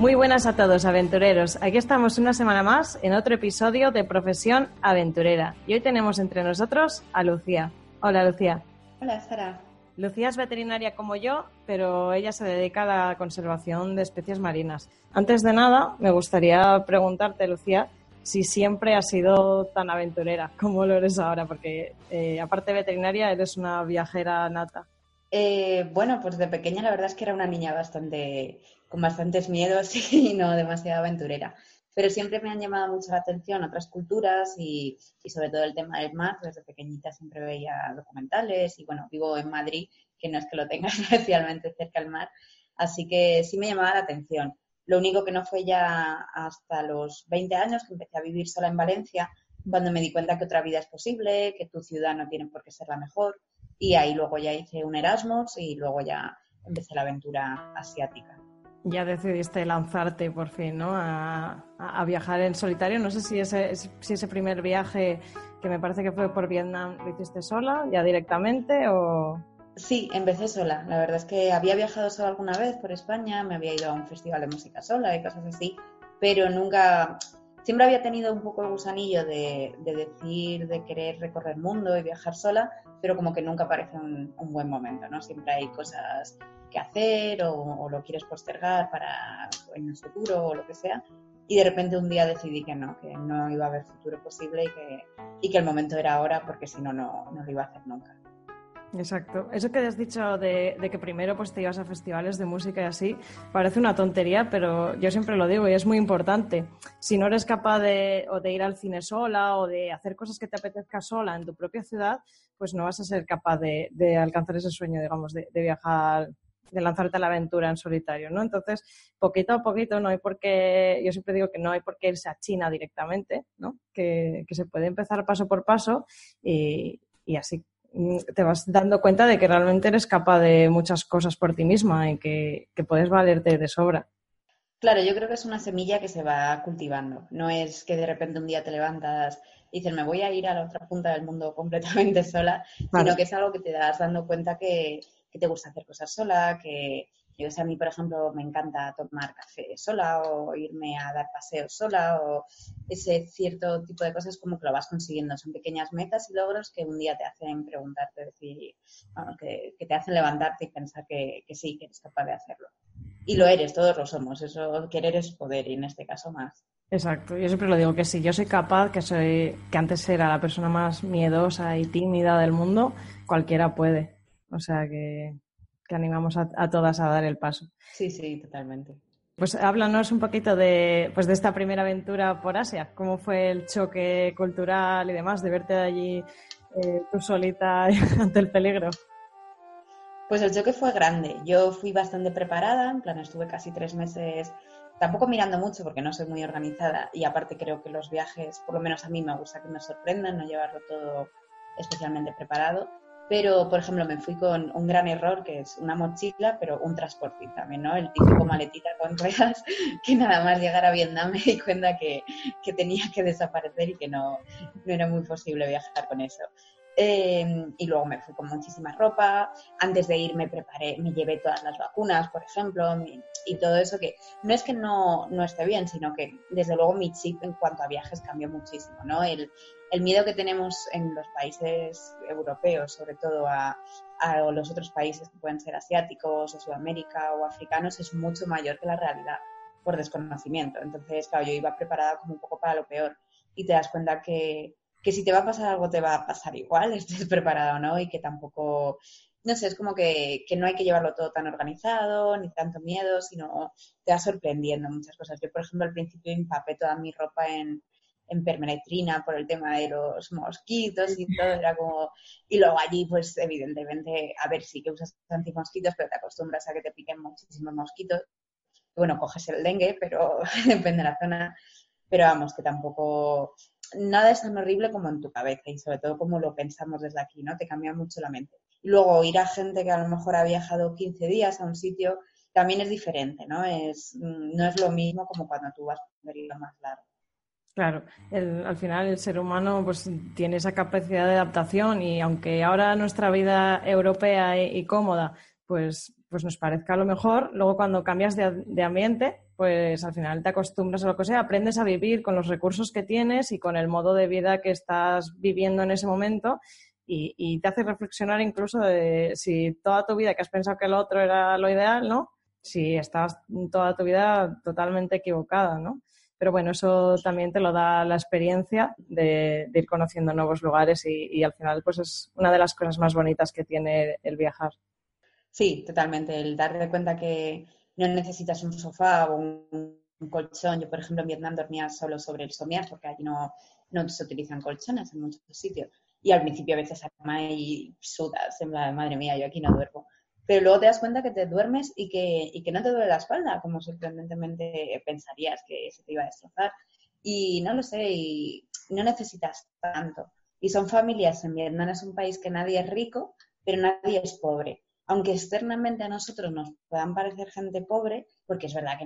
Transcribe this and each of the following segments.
Muy buenas a todos, aventureros. Aquí estamos una semana más en otro episodio de Profesión Aventurera. Y hoy tenemos entre nosotros a Lucía. Hola, Lucía. Hola, Sara. Lucía es veterinaria como yo, pero ella se dedica a la conservación de especies marinas. Antes de nada, me gustaría preguntarte, Lucía, si siempre has sido tan aventurera como lo eres ahora, porque eh, aparte de veterinaria, eres una viajera nata. Eh, bueno, pues de pequeña la verdad es que era una niña bastante con bastantes miedos y no demasiado aventurera. Pero siempre me han llamado mucho la atención otras culturas y, sobre todo el tema del mar. Desde pequeñita siempre veía documentales y bueno, vivo en Madrid, que no es que lo tenga especialmente cerca del mar. Así que sí me llamaba la atención. Lo único que no fue ya hasta los 20 años que empecé a vivir sola en Valencia, cuando me di cuenta que otra vida es posible, que tu ciudad no tiene por qué ser la mejor. Y ahí luego ya hice un Erasmus y luego ya empecé la aventura asiática ya decidiste lanzarte por fin, ¿no? A, viajar en solitario. No sé si ese, si ese primer viaje, que me parece que fue por Vietnam, lo hiciste sola, ya directamente o... Sí, empecé sola. La verdad es que había viajado sola alguna vez por España, me había ido a un festival de música sola y cosas así, pero nunca, siempre había tenido un poco el gusanillo de, decir, de querer recorrer el mundo y viajar sola, pero como que nunca parece un, un buen momento, ¿no? Siempre hay cosas que hacer o, lo quieres postergar para en el futuro o lo que sea. Y de repente un día decidí que no, que no iba a haber futuro posible y que, y que el momento era ahora porque si no, no lo iba a hacer nunca. Exacto. Eso que has dicho de, que primero pues te ibas a festivales de música y así, parece una tontería, pero yo siempre lo digo y es muy importante. Si no eres capaz de, o de ir al cine sola o de hacer cosas que te apetezca sola en tu propia ciudad, pues no vas a ser capaz de, alcanzar ese sueño, digamos, de, viajar de lanzarte a la aventura en solitario, ¿no? Entonces, poquito a poquito, no hay por qué, yo siempre digo que no hay por qué irse a China directamente, ¿no? Que, se puede empezar paso por paso y, así te vas dando cuenta de que realmente eres capaz de muchas cosas por ti misma y que, puedes valerte de sobra. Claro, yo creo que es una semilla que se va cultivando. No es que de repente un día te levantas y dices, me voy a ir a la otra punta del mundo completamente sola, sino que es algo que te das dando cuenta que, que te gusta hacer cosas sola, que, yo sé, a mí, por ejemplo, me encanta tomar café sola o irme a dar paseos sola o ese cierto tipo de cosas como que lo vas consiguiendo. Son pequeñas metas y logros que un día te hacen preguntarte, decir, que, te hacen levantarte y pensar que, sí, que eres capaz de hacerlo. Y lo eres, todos lo somos. Eso, querer es poder y en este caso más. Exacto, yo siempre lo digo que si yo soy capaz, que soy, que antes era la persona más miedosa y tímida del mundo, cualquiera puede. O sea que que animamos a, todas a dar el paso. Sí, sí, totalmente. Pues háblanos un poquito de, pues de esta primera aventura por Asia. ¿Cómo fue el choque cultural y demás de verte allí eh, tú solita ante el peligro? Pues el choque fue grande. Yo fui bastante preparada, en plan estuve casi tres meses, tampoco mirando mucho porque no soy muy organizada y aparte creo que los viajes, por lo menos a mí me gusta que me sorprendan, no llevarlo todo especialmente preparado. Pero, por ejemplo, me fui con un gran error, que es una mochila, pero un transporte también, ¿no? El típico maletita con ruedas, que nada más llegar a Vietnam me di cuenta que, que tenía que desaparecer y que no, no era muy posible viajar con eso. Eh, y luego me fui con muchísima ropa. Antes de ir me preparé, me llevé todas las vacunas, por ejemplo, y todo eso que no es que no, no, esté bien, sino que desde luego mi chip en cuanto a viajes cambió muchísimo, ¿no? El miedo que tenemos en los países europeos, sobre todo a, los otros países que pueden ser asiáticos o Sudamérica o africanos, es mucho mayor que la realidad por desconocimiento. Entonces, claro, yo iba preparada como un poco para lo peor y te das cuenta que, que si te va a pasar algo te va a pasar igual, estés preparado o no, y que tampoco, no sé, es como que, que, no hay que llevarlo todo tan organizado, ni tanto miedo, sino te va sorprendiendo muchas cosas. Yo, por ejemplo, al principio empapé toda mi ropa en, en permenetrina por el tema de los mosquitos y todo, era como... Y luego allí, pues evidentemente, a ver, sí que usas antimosquitos, pero te acostumbras a que te piquen muchísimos mosquitos. Bueno, coges el dengue, pero depende de la zona. Pero vamos, que tampoco nada es tan horrible como en tu cabeza y sobre todo como lo pensamos desde aquí, ¿no? Te cambia mucho la mente. Y luego ir a gente que a lo mejor ha viajado 15 días a un sitio también es diferente, ¿no? Es, mm, no es lo mismo como cuando tú vas a un periodo más largo. Claro, al final el ser humano pues tiene esa capacidad de adaptación y aunque ahora nuestra vida europea y, cómoda pues, pues nos parezca lo mejor, luego cuando cambias de ambiente pues al final te acostumbras a lo que sea, aprendes a vivir con los recursos que tienes y con el modo de vida que estás viviendo en ese momento y, te hace reflexionar incluso de si toda tu vida que has pensado que lo otro era lo ideal, ¿no? Si estás toda tu vida totalmente equivocada, ¿no? Pero bueno, eso también te lo da la experiencia de, ir conociendo nuevos lugares y, al final pues es una de las cosas más bonitas que tiene el viajar. Sí, totalmente. El darte cuenta que, no necesitas un sofá o un, colchón. Yo, por ejemplo, en Vietnam dormía solo sobre el somier porque allí no, no se utilizan colchones en muchos sitios. Y al principio a veces cama y sudas, en la madre mía, yo aquí no duermo. Pero luego te das cuenta que te duermes y que, y que no te duele la espalda, como sorprendentemente pensarías que se te iba a destrozar. Y no lo sé, y no necesitas tanto. Y son familias, en Vietnam es un país que nadie es rico, pero nadie es pobre aunque externamente a nosotros nos puedan parecer gente pobre, porque es verdad que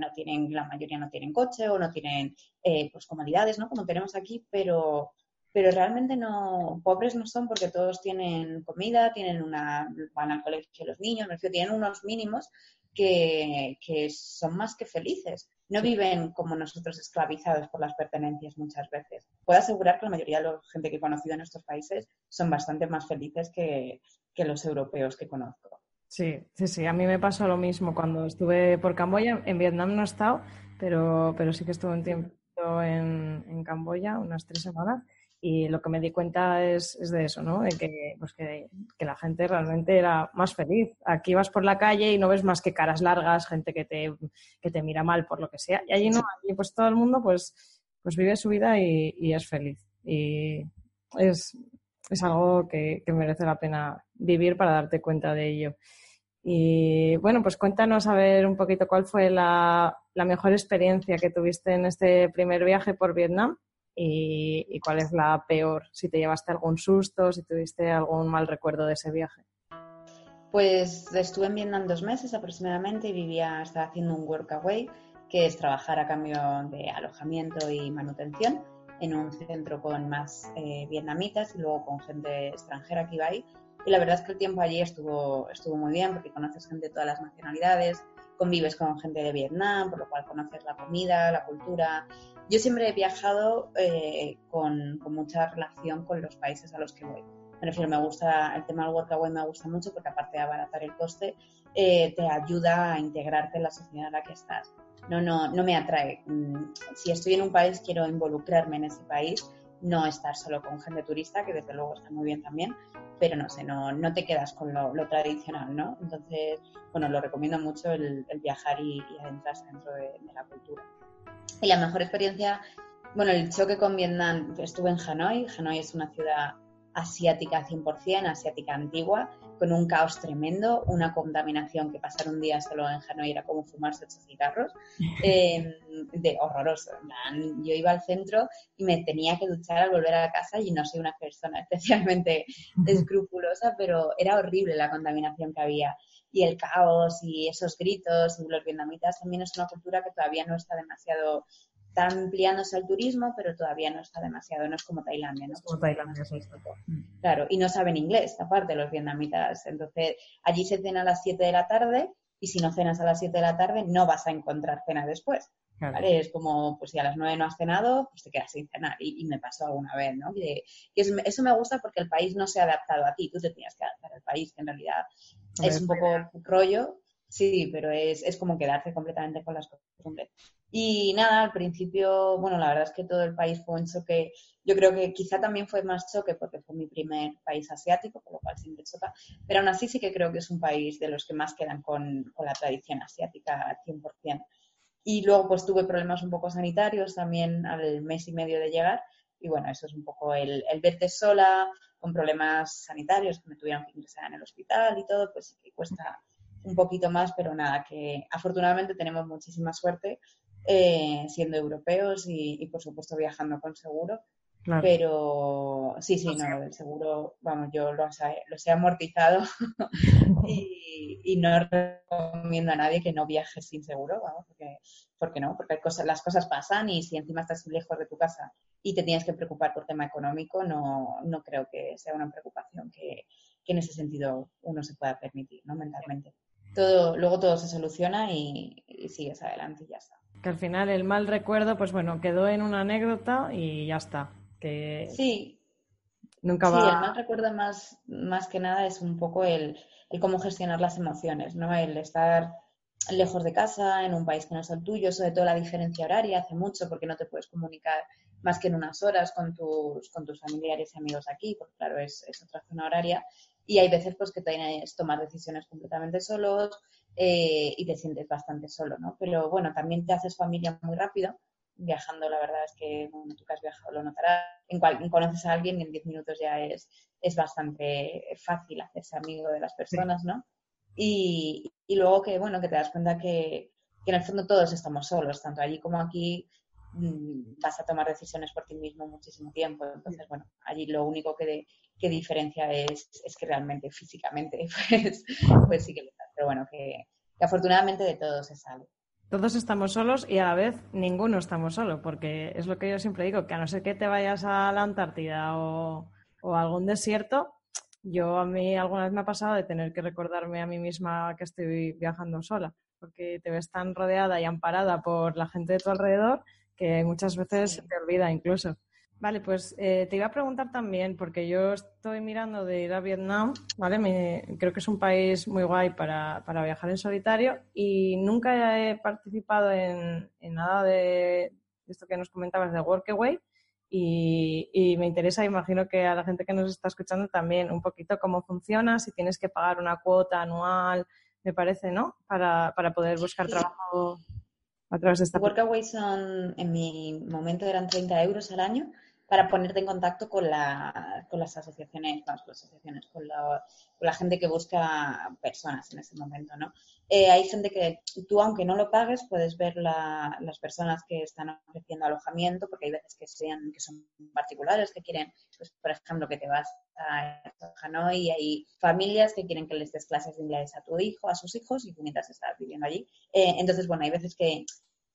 la mayoría no tienen coche o no tienen eh, pues comodidades, ¿no? Como tenemos aquí, pero, pero realmente no, pobres no son porque todos tienen comida, tienen una, van al colegio los niños, me tienen unos mínimos que, que son más que felices. No viven como nosotros esclavizados por las pertenencias muchas veces. Puedo asegurar que la mayoría de la gente que he conocido en estos países son bastante más felices que, que los europeos que conozco. Sí, sí, sí. A mí me pasó lo mismo cuando estuve por Camboya. En Vietnam no he estado, pero, pero sí que estuve un tiempo en, en Camboya, unas tres semanas. Y lo que me di cuenta es, de eso, ¿no? De que, pues que, la gente realmente era más feliz. Aquí vas por la calle y no ves más que caras largas, gente que te, que te mira mal por lo que sea. Y allí no, allí pues todo el mundo pues, pues vive su vida y, es feliz. Y es, es algo que, que merece la pena vivir para darte cuenta de ello. Y bueno, pues cuéntanos a ver un poquito cuál fue la, mejor experiencia que tuviste en este primer viaje por Vietnam y, cuál es la peor, si te llevaste algún susto, si tuviste algún mal recuerdo de ese viaje. Pues estuve en Vietnam dos meses aproximadamente y vivía, estaba haciendo un workaway, que es trabajar a cambio de alojamiento y manutención en un centro con más eh, vietnamitas y luego con gente extranjera que iba ahí y la verdad es que el tiempo allí estuvo, estuvo muy bien porque conoces gente de todas las nacionalidades, convives con gente de Vietnam, por lo cual conoces la comida, la cultura. Yo siempre he viajado eh, con, mucha relación con los países a los que voy. Me refiero, me gusta, el tema del workaway me gusta mucho porque aparte de abaratar el coste, eh, te ayuda a integrarte en la sociedad en la que estás. No, no, no me atrae. Mm, si estoy en un país, quiero involucrarme en ese país no estar solo con gente turista, que desde luego está muy bien también, pero no sé, no, no te quedas con lo, tradicional, ¿no? Entonces, bueno, lo recomiendo mucho el, viajar y, adentrarse dentro de, la cultura. Y la mejor experiencia, bueno, el choque con Vietnam, estuve en Hanoi, Hanoi es una ciudad asiática 100%, asiática antigua, con un caos tremendo, una contaminación que pasar un día solo en Hanoi era como fumarse ocho cigarros, eh, de horroroso. Yo iba al centro y me tenía que duchar al volver a casa y no soy una persona especialmente escrupulosa, pero era horrible la contaminación que había y el caos y esos gritos y los vietnamitas también es una cultura que todavía no está demasiado está ampliándose al turismo, pero todavía no está demasiado, no es como Tailandia, ¿no? Como Tailandia, sí. Claro, y no saben inglés, aparte los vietnamitas. Entonces, allí se cena a las 7 de la tarde y si no cenas a las 7 de la tarde no vas a encontrar cena después. ¿vale? Es como, pues si a las 9 no has cenado, pues te quedas sin cenar. Y, me pasó alguna vez, ¿no? Que, eso me gusta porque el país no se ha adaptado a ti, tú te tienes que adaptar al país, que en realidad es un poco rollo, sí, pero es, es como quedarse completamente con las costumbres. Y nada, al principio, bueno, la verdad es que todo el país fue un choque. Yo creo que quizá también fue más choque porque fue mi primer país asiático, por lo cual siempre choca. Pero aún así sí que creo que es un país de los que más quedan con, con la tradición asiática al 100%. Y luego pues tuve problemas un poco sanitarios también al mes y medio de llegar. Y bueno, eso es un poco el, el verte sola, con problemas sanitarios, que me tuvieron que ingresar en el hospital y todo, pues sí que cuesta un poquito más, pero nada, que afortunadamente tenemos muchísima suerte eh, siendo europeos y, por supuesto viajando con seguro. Pero sí, sí, no, el seguro, vamos, yo lo he amortizado y, no recomiendo a nadie que no viaje sin seguro, vamos, porque, porque no, porque cosas, las cosas pasan y si encima estás lejos de tu casa y te tienes que preocupar por tema económico, no, no creo que sea una preocupación que, que en ese sentido uno se pueda permitir, ¿no? Mentalmente. Todo, luego todo se soluciona y, y sigues adelante y ya está que al final el mal recuerdo, pues bueno, quedó en una anécdota y ya está. Que sí. Nunca va... Sí, el mal recuerdo más, más que nada es un poco el, el cómo gestionar las emociones, ¿no? El estar lejos de casa, en un país que no es el tuyo, sobre todo la diferencia horaria hace mucho porque no te puedes comunicar más que en unas horas con tus, con tus familiares y amigos aquí, porque claro, es, es otra zona horaria. Y hay veces pues que tienes tomar decisiones completamente solos, eh, y te sientes bastante solo, ¿no? Pero bueno, también te haces familia muy rápido. Viajando, la verdad es que, bueno, tú que has viajado lo notarás. En cual conoces a alguien y en 10 minutos ya es, es bastante fácil hacerse amigo de las personas, ¿no? Y, y, luego que, bueno, que te das cuenta que, que en el fondo todos estamos solos, tanto allí como aquí mm, vas a tomar decisiones por ti mismo muchísimo tiempo. Entonces, bueno, allí lo único que, que diferencia es, es, que realmente físicamente, pues, pues sí que lo pero bueno, que, afortunadamente de todo se sale. Todos estamos solos y a la vez ninguno estamos solo, porque es lo que yo siempre digo, que a no ser que te vayas a la Antártida o, o a algún desierto, yo a mí alguna vez me ha pasado de tener que recordarme a mí misma que estoy viajando sola, porque te ves tan rodeada y amparada por la gente de tu alrededor que muchas veces te olvida incluso. Vale, pues eh, te iba a preguntar también, porque yo estoy mirando de ir a Vietnam, ¿vale? creo que es un país muy guay para, viajar en solitario y nunca he participado en, nada de esto que nos comentabas de Workaway y, y, me interesa, imagino que a la gente que nos está escuchando también un poquito cómo funciona, si tienes que pagar una cuota anual, me parece, ¿no? Para, para poder buscar trabajo a través de esta... Workaway son, en mi momento eran 30 euros al año para ponerte en contacto con, la, con las asociaciones, con las asociaciones, con la, con la, gente que busca personas en ese momento, ¿no? Eh, hay gente que tú, aunque no lo pagues, puedes ver la, las personas que están ofreciendo alojamiento, porque hay veces que, sean, que son particulares, que quieren, pues, por ejemplo, que te vas a Hanoi y hay familias que quieren que les des clases de inglés a tu hijo, a sus hijos, y tú mientras estás viviendo allí. Eh, entonces, bueno, hay veces que,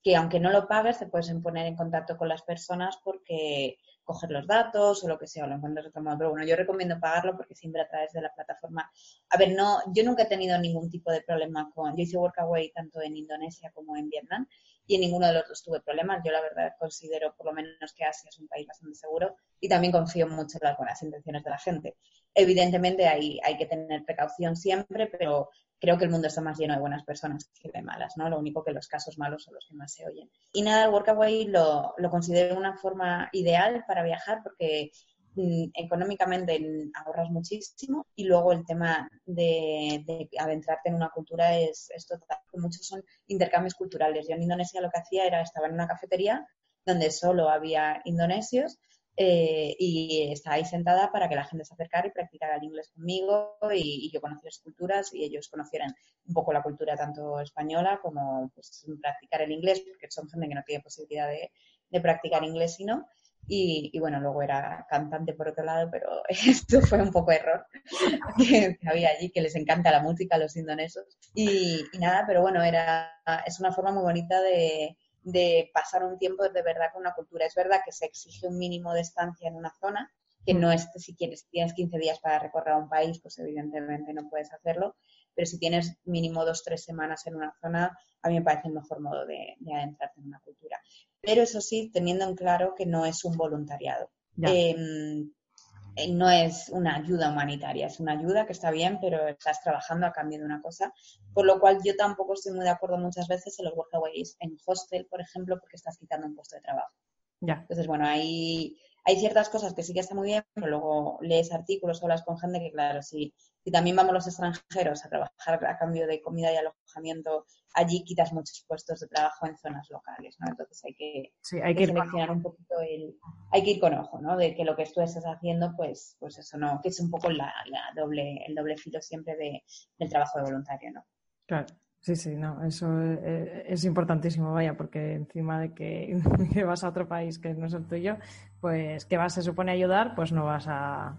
que aunque no lo pagues, te puedes poner en contacto con las personas porque coger los datos o lo que sea, o lo encuentras de otro modo. Pero bueno, yo recomiendo pagarlo porque siempre a través de la plataforma. A ver, no, yo nunca he tenido ningún tipo de problema con. Yo hice Workaway tanto en Indonesia como en Vietnam y en ninguno de los dos tuve problemas. Yo la verdad considero por lo menos que Asia es un país bastante seguro y también confío mucho en las buenas intenciones de la gente. Evidentemente hay, hay que tener precaución siempre, pero creo que el mundo está más lleno de buenas personas que de malas, ¿no? Lo único que los casos malos son los que más se oyen. Y nada, el Workaway lo, lo considero una forma ideal para viajar porque mm, económicamente ahorras muchísimo y luego el tema de, de adentrarte en una cultura es, es, total. Muchos son intercambios culturales. Yo en Indonesia lo que hacía era, estaba en una cafetería donde solo había indonesios eh, y estaba ahí sentada para que la gente se acercara y practicara el inglés conmigo y, yo conociera culturas y ellos conocieran un poco la cultura tanto española como pues, practicar el inglés, porque son gente que no tiene posibilidad de, de practicar inglés sino y, bueno, luego era cantante por otro lado, pero esto fue un poco error que, había allí, que les encanta la música a los indonesos. Y, nada, pero bueno, era, es una forma muy bonita de, de pasar un tiempo de verdad con una cultura. Es verdad que se exige un mínimo de estancia en una zona, que no es si quieres, tienes 15 días para recorrer un país, pues evidentemente no puedes hacerlo, pero si tienes mínimo dos, tres semanas en una zona, a mí me parece el mejor modo de, adentrarte en una cultura. Pero eso sí, teniendo en claro que no es un voluntariado. Eh, no es una ayuda humanitaria, es una ayuda que está bien, pero estás trabajando a cambio de una cosa. Por lo cual yo tampoco estoy muy de acuerdo muchas veces en los workaways en hostel, por ejemplo, porque estás quitando un puesto de trabajo. Ya. Entonces, bueno, ahí hay ciertas cosas que sí que están muy bien, pero luego lees artículos o hablas con gente que, claro, si, si también vamos los extranjeros a trabajar a cambio de comida y alojamiento, allí quitas muchos puestos de trabajo en zonas locales, ¿no? Entonces hay que, hay que, seleccionar un poquito el... Hay que ir con ojo, ¿no? De que lo que tú estás haciendo, pues, pues eso no, que es un poco la, doble, el doble filo siempre de, del trabajo de voluntario, ¿no? Claro. Sí, sí, no, eso eh, es, importantísimo, vaya, porque encima de que, vas a otro país que no es el tuyo, pues que vas, se supone ayudar, pues no vas a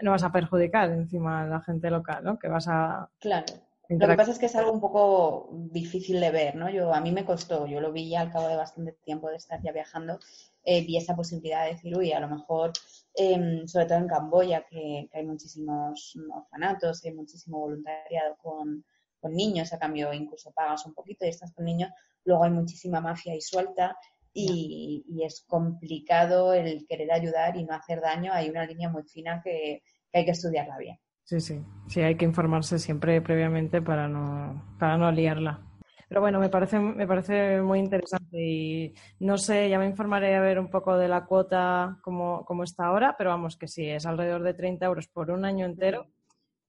no vas a perjudicar encima a la gente local, ¿no? Que vas a... Claro. Lo que pasa es que es algo un poco difícil de ver, ¿no? Yo, a mí me costó, yo lo vi ya al cabo de bastante tiempo de estar ya viajando, eh, vi esa posibilidad de decir, uy, a lo mejor, em, sobre todo en Camboya, que, que hay muchísimos orfanatos, hay muchísimo voluntariado con, con niños, a cambio incluso pagas un poquito y estás con niños, luego hay muchísima mafia y suelta y, es complicado el querer ayudar y no hacer daño. Hay una línea muy fina que, hay que estudiarla bien. Sí, sí, sí, hay que informarse siempre previamente para no, para no liarla. Pero bueno, me parece, me parece muy interesante y no sé, ya me informaré a ver un poco de la cuota como, como está ahora, pero vamos, que sí, es alrededor de 30 euros por un año entero,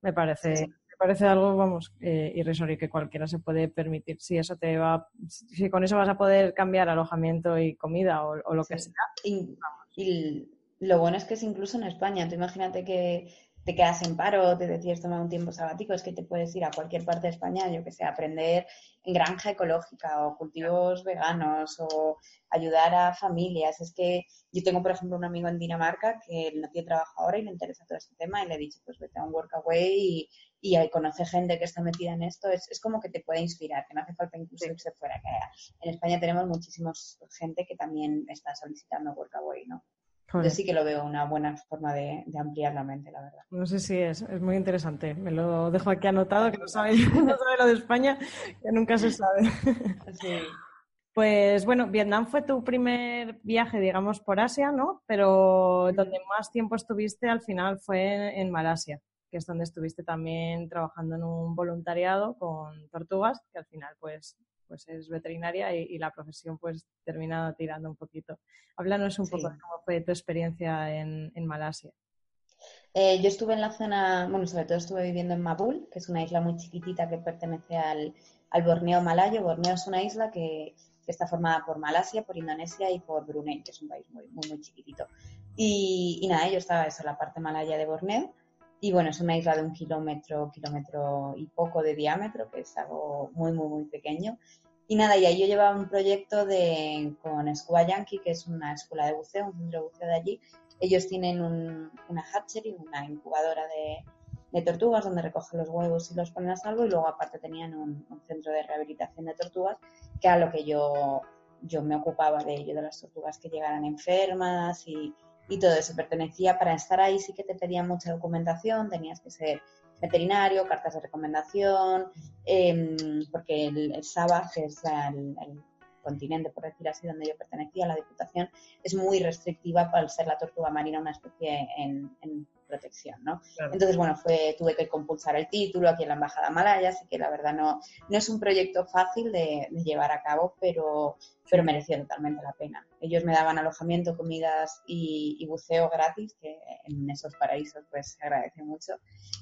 me parece, parece algo, vamos, eh, irrisorio que cualquiera se puede permitir. Si eso te va, si con eso vas a poder cambiar alojamiento y comida o, lo que sea. Y, y, lo bueno es que es incluso en España. Tú imagínate que te quedas en paro, te decides tomar un tiempo sabático, es que te puedes ir a cualquier parte de España, yo que sé, aprender en granja ecológica o cultivos veganos o ayudar a familias. Es que yo tengo, por ejemplo, un amigo en Dinamarca que no tiene trabajo ahora y le interesa todo este tema y le he dicho, pues vete a un workaway y, y conoce gente que está metida en esto. Es, es, como que te puede inspirar, que no hace falta incluso irse fuera. Que en España tenemos muchísimos gente que también está solicitando workaway, ¿no? Yo sí que lo veo una buena forma de, ampliar la mente, la verdad. No sé si es, es muy interesante. Me lo dejo aquí anotado, que no sabe, no sabe lo de España, que nunca se sabe. Sí. Pues bueno, Vietnam fue tu primer viaje, digamos, por Asia, ¿no? Pero donde más tiempo estuviste al final fue en Malasia, que es donde estuviste también trabajando en un voluntariado con tortugas, que al final pues pues es veterinaria y, la profesión pues termina tirando un poquito. Háblanos un poco de cómo fue tu experiencia en, Malasia. Eh, yo estuve en la zona, bueno, sobre todo estuve viviendo en Mabul, que es una isla muy chiquitita que pertenece al, Borneo malayo. Borneo es una isla que, está formada por Malasia, por Indonesia y por Brunei, que es un país muy, muy, muy chiquitito. Y, nada, yo estaba en la parte malaya de Borneo. Y bueno, es una isla de un kilómetro, kilómetro y poco de diámetro, que es algo muy, muy, muy pequeño. Y nada, y ahí yo llevaba un proyecto de, con Scuba Yankee, que es una escuela de buceo, un centro de buceo de allí. Ellos tienen una hatchery, una incubadora de, tortugas donde recogen los huevos y los ponen a salvo y luego aparte tenían un, centro de rehabilitación de tortugas que era lo que yo, yo me ocupaba de ello, de las tortugas que llegaran enfermas y, y todo eso. Pertenecía, para estar ahí sí que te pedían mucha documentación, tenías que ser veterinario, cartas de recomendación, em, porque el, el SABA, que es el, continente, por decir así, donde yo pertenecía, la Diputación, es muy restrictiva para ser la tortuga marina una especie en, protección, ¿no? Entonces, bueno, fue, tuve que compulsar el título aquí en la Embajada Malaya, así que la verdad no, no es un proyecto fácil de, llevar a cabo, pero, pero mereció totalmente la pena. Ellos me daban alojamiento, comidas y, buceo gratis, que en esos paraísos pues se agradece mucho.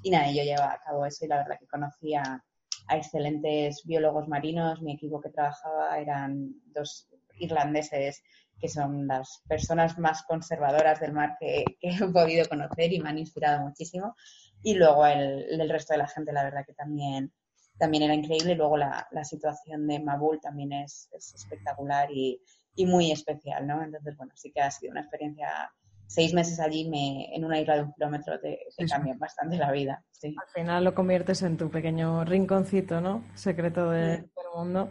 Y nada, yo llevaba a cabo eso y la verdad que conocía a excelentes biólogos marinos. Mi equipo que trabajaba eran dos irlandeses que son las personas más conservadoras del mar que, he podido conocer y me han inspirado muchísimo. Y luego el, resto de la gente, la verdad que también, también era increíble. Y luego la, situación de Mabul también es, espectacular y, muy especial, ¿no? Entonces, bueno, sí que ha sido una experiencia seis meses allí me, en una isla de un kilómetro te, cambian bastante la vida. Al final lo conviertes en tu pequeño rinconcito, ¿no? Secreto de, del mundo.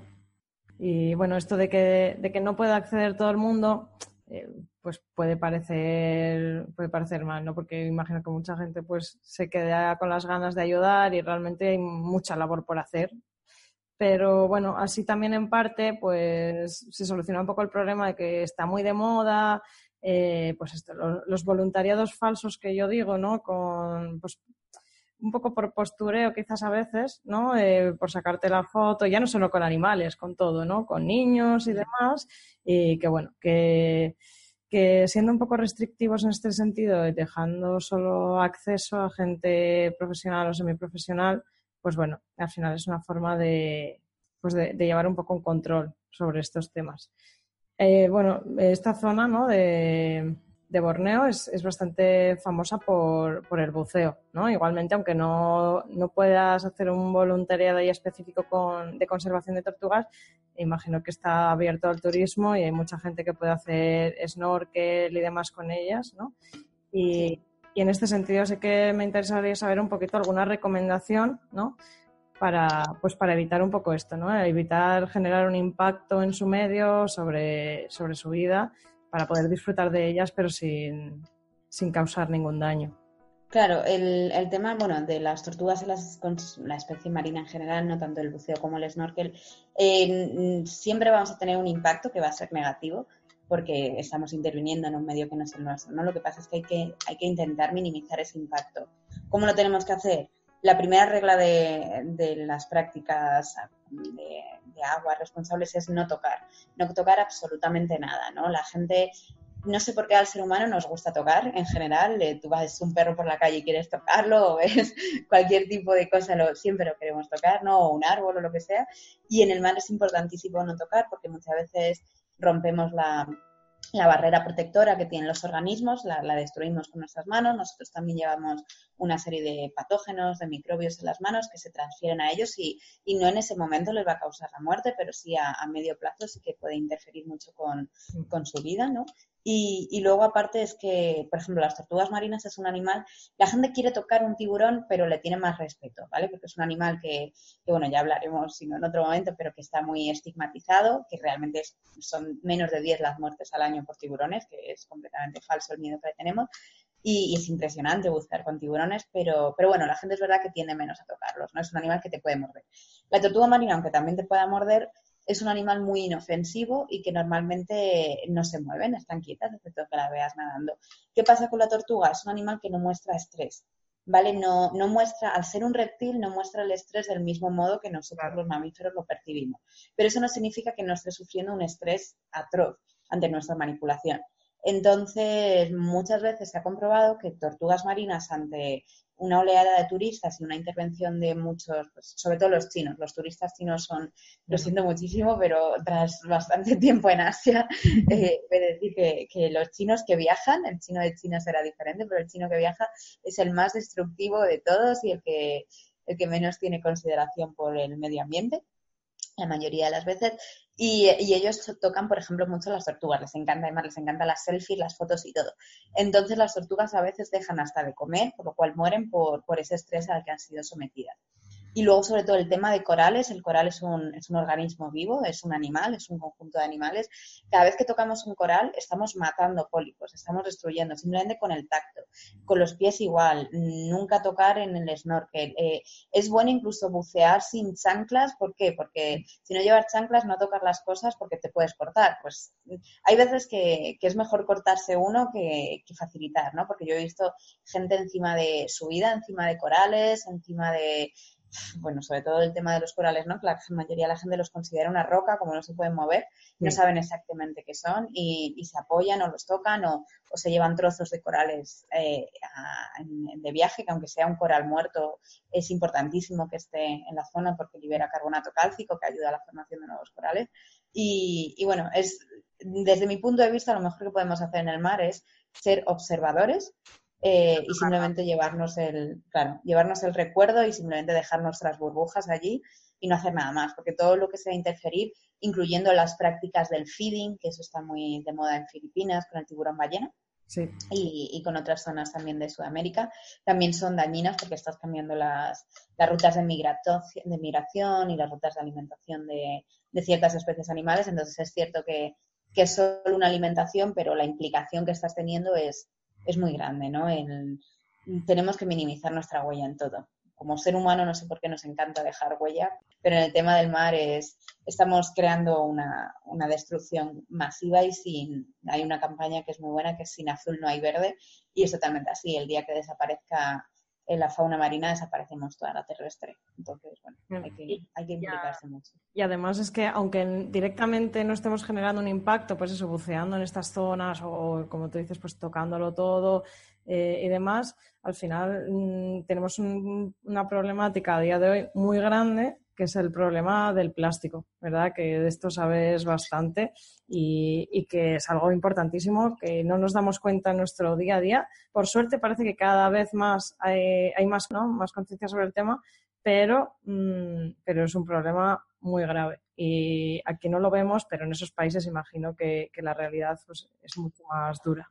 Y bueno, esto de que, de que no puede acceder todo el mundo, eh, pues puede parecer, puede parecer mal, ¿no? Porque imagino que mucha gente pues se queda con las ganas de ayudar y realmente hay mucha labor por hacer. Pero bueno, así también en parte pues se soluciona un poco el problema de que está muy de moda, eh, pues esto, los, voluntariados falsos que yo digo, ¿no? Con, pues, un poco por postureo quizás a veces, ¿no? Eh, por sacarte la foto, ya no solo con animales, con todo, ¿no? Con niños y demás, y que bueno, que, que siendo un poco restrictivos en este sentido dejando solo acceso a gente profesional o semiprofesional, pues bueno, al final es una forma de, pues de llevar un poco un control sobre estos temas. Eh, bueno, esta zona ¿no? de, Borneo es, bastante famosa por, el buceo, ¿no? Igualmente, aunque no, puedas hacer un voluntariado ahí específico de conservación de tortugas, imagino que está abierto al turismo y hay mucha gente que puede hacer snorkel y demás con ellas, ¿no? Y, y en este sentido sí que me interesaría saber un poquito alguna recomendación, ¿no? para, pues para evitar un poco esto, ¿no? Evitar generar un impacto en su medio sobre, sobre su vida para poder disfrutar de ellas, pero sin, sin causar ningún daño. Claro, el, el, tema bueno, de las tortugas y las, la especie marina en general, no tanto el buceo como el snorkel, eh, siempre vamos a tener un impacto que va a ser negativo porque estamos interviniendo en un medio que no es el nuestro. ¿no? Lo que pasa es que hay que, hay que intentar minimizar ese impacto. ¿Cómo lo tenemos que hacer? La primera regla de, las prácticas de, agua responsables es no tocar, no tocar absolutamente nada, ¿no? La gente, no sé por qué al ser humano nos gusta tocar en general, eh, tú vas un perro por la calle y quieres tocarlo, o ves cualquier tipo de cosa, lo, siempre lo queremos tocar, ¿no? O un árbol o lo que sea, y en el mar es importantísimo no tocar porque muchas veces rompemos la, la barrera protectora que tienen los organismos, la, destruimos con nuestras manos. Nosotros también llevamos una serie de patógenos, de microbios en las manos que se transfieren a ellos y, no en ese momento les va a causar la muerte, pero sí a, medio plazo sí que puede interferir mucho con, con su vida, ¿no? Y, luego aparte es que, por ejemplo, las tortugas marinas es un animal, la gente quiere tocar un tiburón, pero le tiene más respeto, ¿vale? Porque es un animal que, bueno, ya hablaremos sino en otro momento, pero que está muy estigmatizado, que realmente son menos de 10 las muertes al año por tiburones, que es completamente falso el miedo que tenemos. Y, es impresionante buscar con tiburones, pero, pero bueno, la gente es verdad que tiende menos a tocarlos, ¿no? Es un animal que te puede morder. La tortuga marina, aunque también te pueda morder, es un animal muy inofensivo y que normalmente no se mueven, están quietas, excepto que la veas nadando. ¿Qué pasa con la tortuga? Es un animal que no muestra estrés, ¿vale? No, no muestra, al ser un reptil, no muestra el estrés del mismo modo que nosotros los mamíferos lo percibimos. Pero eso no significa que no esté sufriendo un estrés atroz ante nuestra manipulación. Entonces, muchas veces se ha comprobado que tortugas marinas ante una oleada de turistas y una intervención de muchos, pues, sobre todo los chinos. Los turistas chinos son, lo siento muchísimo, pero tras bastante tiempo en Asia, eh, decir que, que, los chinos que viajan, el chino de China será diferente, pero el chino que viaja es el más destructivo de todos y el que, el que menos tiene consideración por el medio ambiente la mayoría de las veces, y, ellos tocan, por ejemplo, mucho las tortugas, les encanta, además les encanta las selfies, las fotos y todo. Entonces las tortugas a veces dejan hasta de comer, por lo cual mueren por, por ese estrés al que han sido sometidas. Y luego, sobre todo, el tema de corales. El coral es un, es un organismo vivo, es un animal, es un conjunto de animales. Cada vez que tocamos un coral, estamos matando pólipos, estamos destruyendo, simplemente con el tacto. Con los pies igual, nunca tocar en el snorkel. Eh, es bueno incluso bucear sin chanclas. ¿Por qué? Porque si no llevas chanclas, no tocar las cosas porque te puedes cortar. Pues hay veces que, que es mejor cortarse uno que, que facilitar, ¿no? Porque yo he visto gente encima de su vida, encima de corales, encima de bueno, sobre todo el tema de los corales, ¿no? la mayoría de la gente los considera una roca, como no se pueden mover, no saben exactamente qué son y, se apoyan o los tocan o, se llevan trozos de corales eh, de viaje, que aunque sea un coral muerto, es importantísimo que esté en la zona porque libera carbonato cálcico que ayuda a la formación de nuevos corales. Y, bueno, es, desde mi punto de vista, lo mejor que podemos hacer en el mar es ser observadores eh, y simplemente llevarnos el, claro, llevarnos el recuerdo y simplemente dejar nuestras burbujas allí y no hacer nada más, porque todo lo que sea interferir, incluyendo las prácticas del feeding, que eso está muy de moda en Filipinas con el tiburón ballena, y, con otras zonas también de Sudamérica, también son dañinas porque estás cambiando las, las rutas de migración, de migración y las rutas de alimentación de, de ciertas especies animales. Entonces es cierto que, que, es solo una alimentación, pero la implicación que estás teniendo es, es muy grande, ¿no? tenemos que minimizar nuestra huella en todo. Como ser humano no sé por qué nos encanta dejar huella, pero en el tema del mar es, estamos creando una, una destrucción masiva y sin, hay una campaña que es muy buena que es sin azul no hay verde y es totalmente así. El día que desaparezca en la fauna marina desaparecemos toda la terrestre. Entonces, bueno, hay que, hay que implicarse mucho. Y además es que aunque directamente no estemos generando un impacto, pues eso, buceando en estas zonas o, como tú dices, pues tocándolo todo eh, y demás, al final mm, tenemos una problemática a día de hoy muy grande que es el problema del plástico, ¿verdad? Que de esto sabes bastante y, que es algo importantísimo que no nos damos cuenta en nuestro día a día. Por suerte parece que cada vez más hay, más, ¿no? más conciencia sobre el tema, pero, mm, pero es un problema muy grave. Y aquí no lo vemos, pero en esos países imagino que, la realidad pues, es mucho más dura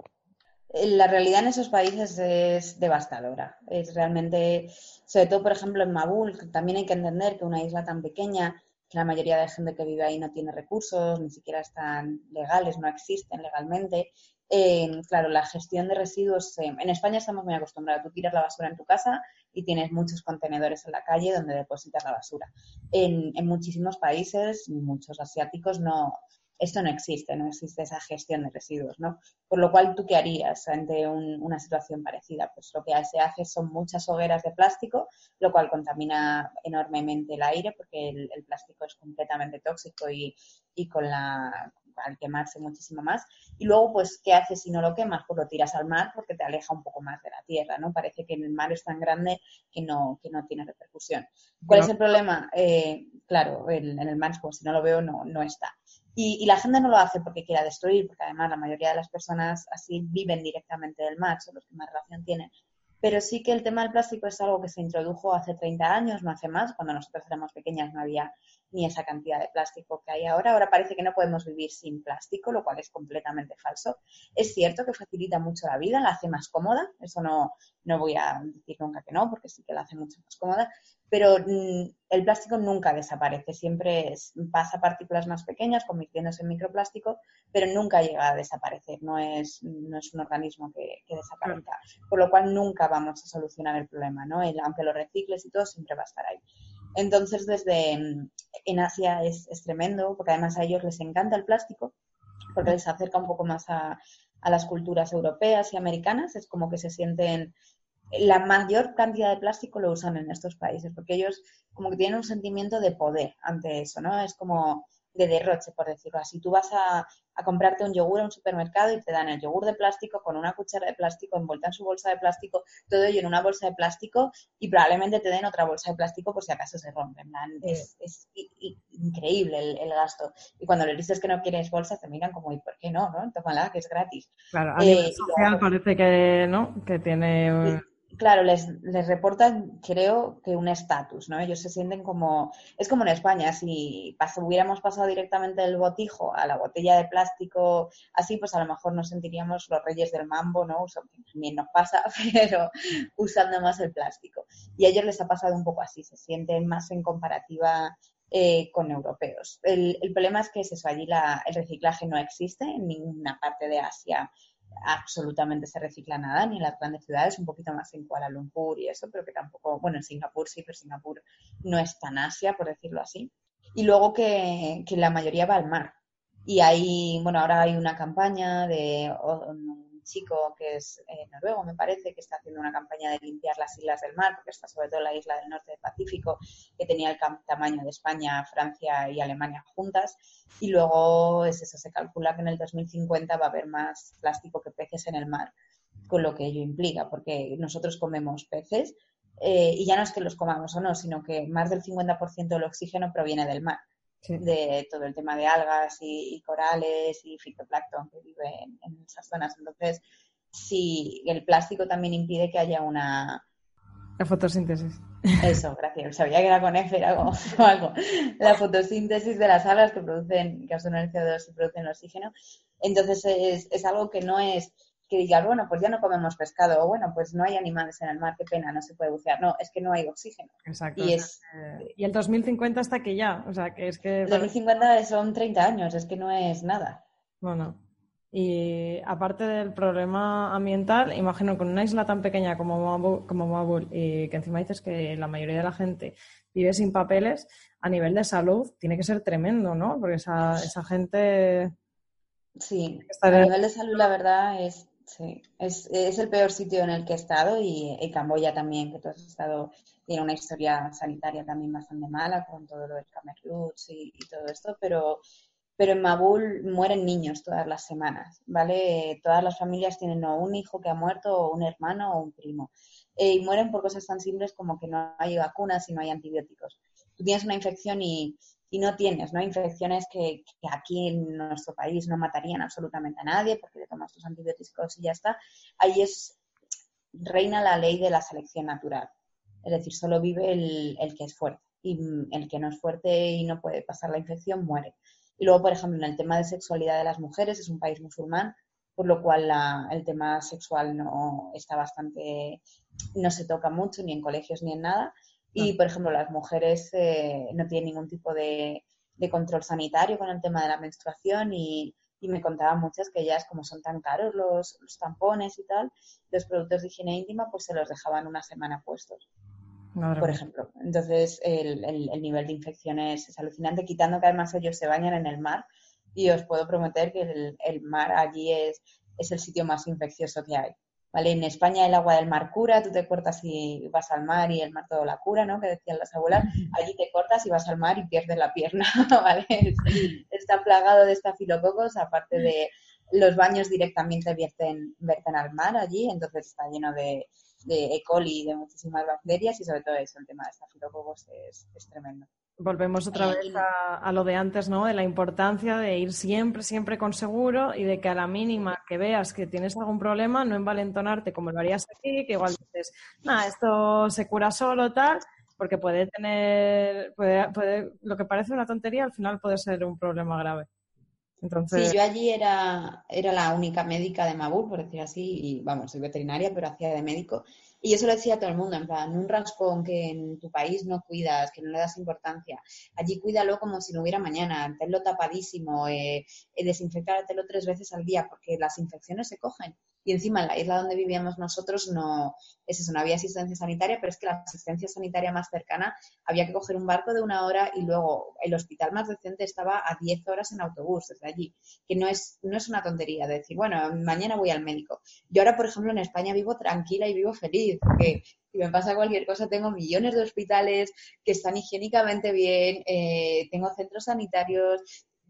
la realidad en esos países es devastadora. Es realmente, sobre todo, por ejemplo, en Mabul, también hay que entender que una isla tan pequeña, que la mayoría de gente que vive ahí no tiene recursos, ni siquiera están legales, no existen legalmente. Claro, la gestión de residuos, eh, en España estamos muy acostumbrados. Tú tiras la basura en tu casa y tienes muchos contenedores en la calle donde depositas la basura. En, en muchísimos países, muchos asiáticos, no, esto no existe, no existe esa gestión de residuos, ¿no? Por lo cual, ¿tú qué harías ante una situación parecida? Pues lo que se hace son muchas hogueras de plástico, lo cual contamina enormemente el aire porque el, plástico es completamente tóxico y, con la al quemarse muchísimo más. Y luego, pues, ¿qué haces si no lo quemas? Pues lo tiras al mar porque te aleja un poco más de la tierra, ¿no? Parece que en el mar es tan grande que no, que no tiene repercusión. ¿Cuál es el problema? Eh, claro, en, el mar, pues si no lo veo, no, no está. Y, la gente no lo hace porque quiera destruir, porque además la mayoría de las personas así viven directamente del mar, son los que más relación tienen. Pero sí que el tema del plástico es algo que se introdujo hace 30 años, no hace más. Cuando nosotros éramos pequeñas no había ni esa cantidad de plástico que hay ahora. Ahora parece que no podemos vivir sin plástico, lo cual es completamente falso. Es cierto que facilita mucho la vida, la hace más cómoda. Eso no, no voy a decir nunca que no, porque sí que la hace mucho más cómoda pero mm, el plástico nunca desaparece, siempre pasa partículas más pequeñas convirtiéndose en microplástico, pero nunca llega a desaparecer, no es, no es un organismo que, desaparezca, por lo cual nunca vamos a solucionar el problema, ¿no? El, aunque lo recicles y todo, siempre va a estar ahí. Entonces, desde mm, en Asia es, es tremendo, porque además a ellos les encanta el plástico, porque les acerca un poco más a, a las culturas europeas y americanas, es como que se sienten la mayor cantidad de plástico lo usan en estos países, porque ellos como que tienen un sentimiento de poder ante eso, ¿no? Es como de derroche, por decirlo así. Tú vas a, comprarte un yogur en un supermercado y te dan el yogur de plástico con una cuchara de plástico envuelta en su bolsa de plástico, todo ello en una bolsa de plástico y probablemente te den otra bolsa de plástico por si acaso se rompe. Es, increíble el, gasto. Y cuando le dices que no quieres bolsas, te miran como, ¿y por qué no? no? Tómala, que es gratis. Claro, a nivel eh, social parece que, ¿no? que tiene claro, les, les reportan, creo que un estatus, ¿no? Ellos se sienten como, es como en España, si hubiéramos pasado directamente del botijo a la botella de plástico, así, pues a lo mejor nos sentiríamos los reyes del mambo, ¿no? También nos pasa, pero usando más el plástico. Y a ellos les ha pasado un poco así, se sienten más en comparativa eh, con europeos. El, el, problema es que es eso, allí la, el reciclaje no existe en ninguna parte de Asia absolutamente se recicla nada, ni en las grandes ciudades, un poquito más en Kuala Lumpur y eso, pero que tampoco, bueno, en Singapur sí, pero Singapur no es tan Asia, por decirlo así. Y luego que, que la mayoría va al mar. Y hay, bueno, ahora hay una campaña de chico que es eh, noruego, me parece, que está haciendo una campaña de limpiar las islas del mar, porque está sobre todo la isla del norte del Pacífico, que tenía el tamaño de España, Francia y Alemania juntas. Y luego es eso, se calcula que en el 2050 va a haber más plástico que peces en el mar, con lo que ello implica, porque nosotros comemos peces eh, y ya no es que los comamos o no, sino que más del 50% del oxígeno proviene del mar. De todo el tema de algas y, corales y fitoplancton que vive en, esas zonas. Entonces, si el plástico también impide que haya una... La fotosíntesis. Eso, gracias. Sabía que era con F, era como algo. La fotosíntesis de las algas que producen, que absorben el CO2 y producen el oxígeno. Entonces, es, es algo que no es que digas, bueno, pues ya no comemos pescado, o bueno, pues no hay animales en el mar, qué pena, no se puede bucear. No, es que no hay oxígeno. Exacto. Y, es, y el 2050 está que ya, o sea, que es que... El 2050 son 30 años, es que no es nada. Bueno, y aparte del problema ambiental, imagino con una isla tan pequeña como Mabul, como y que encima dices que la mayoría de la gente vive sin papeles, a nivel de salud tiene que ser tremendo, ¿no? Porque esa, esa gente... Sí, a nivel de salud la verdad es Sí, es, es, el peor sitio en el que he estado y, y, Camboya también, que tú has estado, tiene una historia sanitaria también bastante mala con todo lo del Camerlutz y, todo esto, pero, pero en Mabul mueren niños todas las semanas, ¿vale? Todas las familias tienen o un hijo que ha muerto o un hermano o un primo. Eh, y mueren por cosas tan simples como que no hay vacunas y no hay antibióticos. Tú tienes una infección y y no tienes ¿no? infecciones que, aquí en nuestro país no matarían absolutamente a nadie porque le tomas tus antibióticos y ya está, ahí es reina la ley de la selección natural. Es decir, solo vive el, que es fuerte y el que no es fuerte y no puede pasar la infección muere. Y luego, por ejemplo, en el tema de sexualidad de las mujeres, es un país musulmán, por lo cual el tema sexual no está bastante, no se toca mucho ni en colegios ni en nada. Y, por ejemplo, las mujeres eh, no tienen ningún tipo de, control sanitario con el tema de la menstruación y, me contaban muchas que ellas, como son tan caros los, tampones y tal, los productos de higiene íntima, pues se los dejaban una semana puestos. por ejemplo. Entonces, el, nivel de infecciones es alucinante, quitando que además ellos se bañan en el mar y os puedo prometer que el, el mar allí es, es el sitio más infeccioso que hay. ¿Vale? En España el agua del mar cura, tú te cortas y vas al mar y el mar todo la cura, ¿no? Que decían las abuelas, allí te cortas y vas al mar y pierdes la pierna, ¿vale? Está plagado de estafilococos, aparte de los baños directamente vierten, al mar allí, entonces está lleno de, de E. coli y de muchísimas bacterias y sobre todo eso, el tema de estafilococos es, es tremendo. Volvemos otra vez a, lo de antes, ¿no? De la importancia de ir siempre, siempre con seguro y de que a la mínima que veas que tienes algún problema, no envalentonarte como lo harías aquí, que igual dices, nada, esto se cura solo, tal, porque puede tener, puede, puede, lo que parece una tontería, al final puede ser un problema grave. Entonces... Sí, yo allí era, era la única médica de Mabul, por decir así, y vamos, soy veterinaria, pero hacía de médico. Y eso lo decía a todo el mundo, en plan, un raspón que en tu país no cuidas, que no le das importancia, allí cuídalo como si no hubiera mañana, tenlo tapadísimo, eh, eh, desinfectártelo tres veces al día, porque las infecciones se cogen. Y encima en la isla donde vivíamos nosotros no es eso, no había asistencia sanitaria, pero es que la asistencia sanitaria más cercana había que coger un barco de una hora y luego el hospital más decente estaba a 10 horas en autobús desde allí, que no es, no es una tontería de decir, bueno, mañana voy al médico. Yo ahora, por ejemplo, en España vivo tranquila y vivo feliz, porque si me pasa cualquier cosa, tengo millones de hospitales que están higiénicamente bien, eh, tengo centros sanitarios,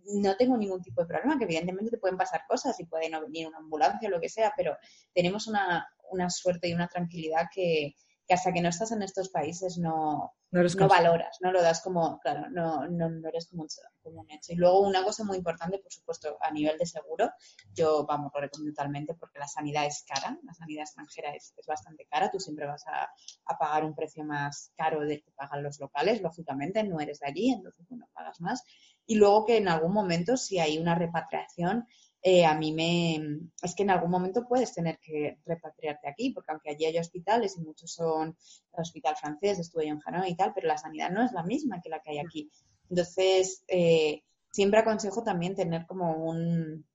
no tengo ningún tipo de problema, que evidentemente te pueden pasar cosas y puede no venir una ambulancia o lo que sea, pero tenemos una, una suerte y una tranquilidad que, hasta que no estás en estos países no, no, valoras, no lo das como, claro, no, no, no eres como, como, un hecho. Y luego una cosa muy importante, por supuesto, a nivel de seguro, yo, vamos, lo recomiendo totalmente porque la sanidad es cara, la sanidad extranjera es, es bastante cara, tú siempre vas a, a, pagar un precio más caro del que pagan los locales, lógicamente, no eres de allí, entonces, bueno, pagas más y luego que en algún momento, si hay una repatriación, eh, a mí me... Es que en algún momento puedes tener que repatriarte aquí, porque aunque allí hay hospitales y muchos son el hospital francés, estuve yo en Hanoi y tal, pero la sanidad no es la misma que la que hay aquí. Entonces, eh, siempre aconsejo también tener como un,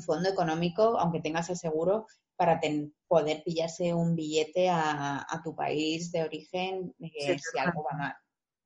fondo económico, aunque tengas el seguro, para poder pillarse un billete a, tu país de origen eh, si algo va mal.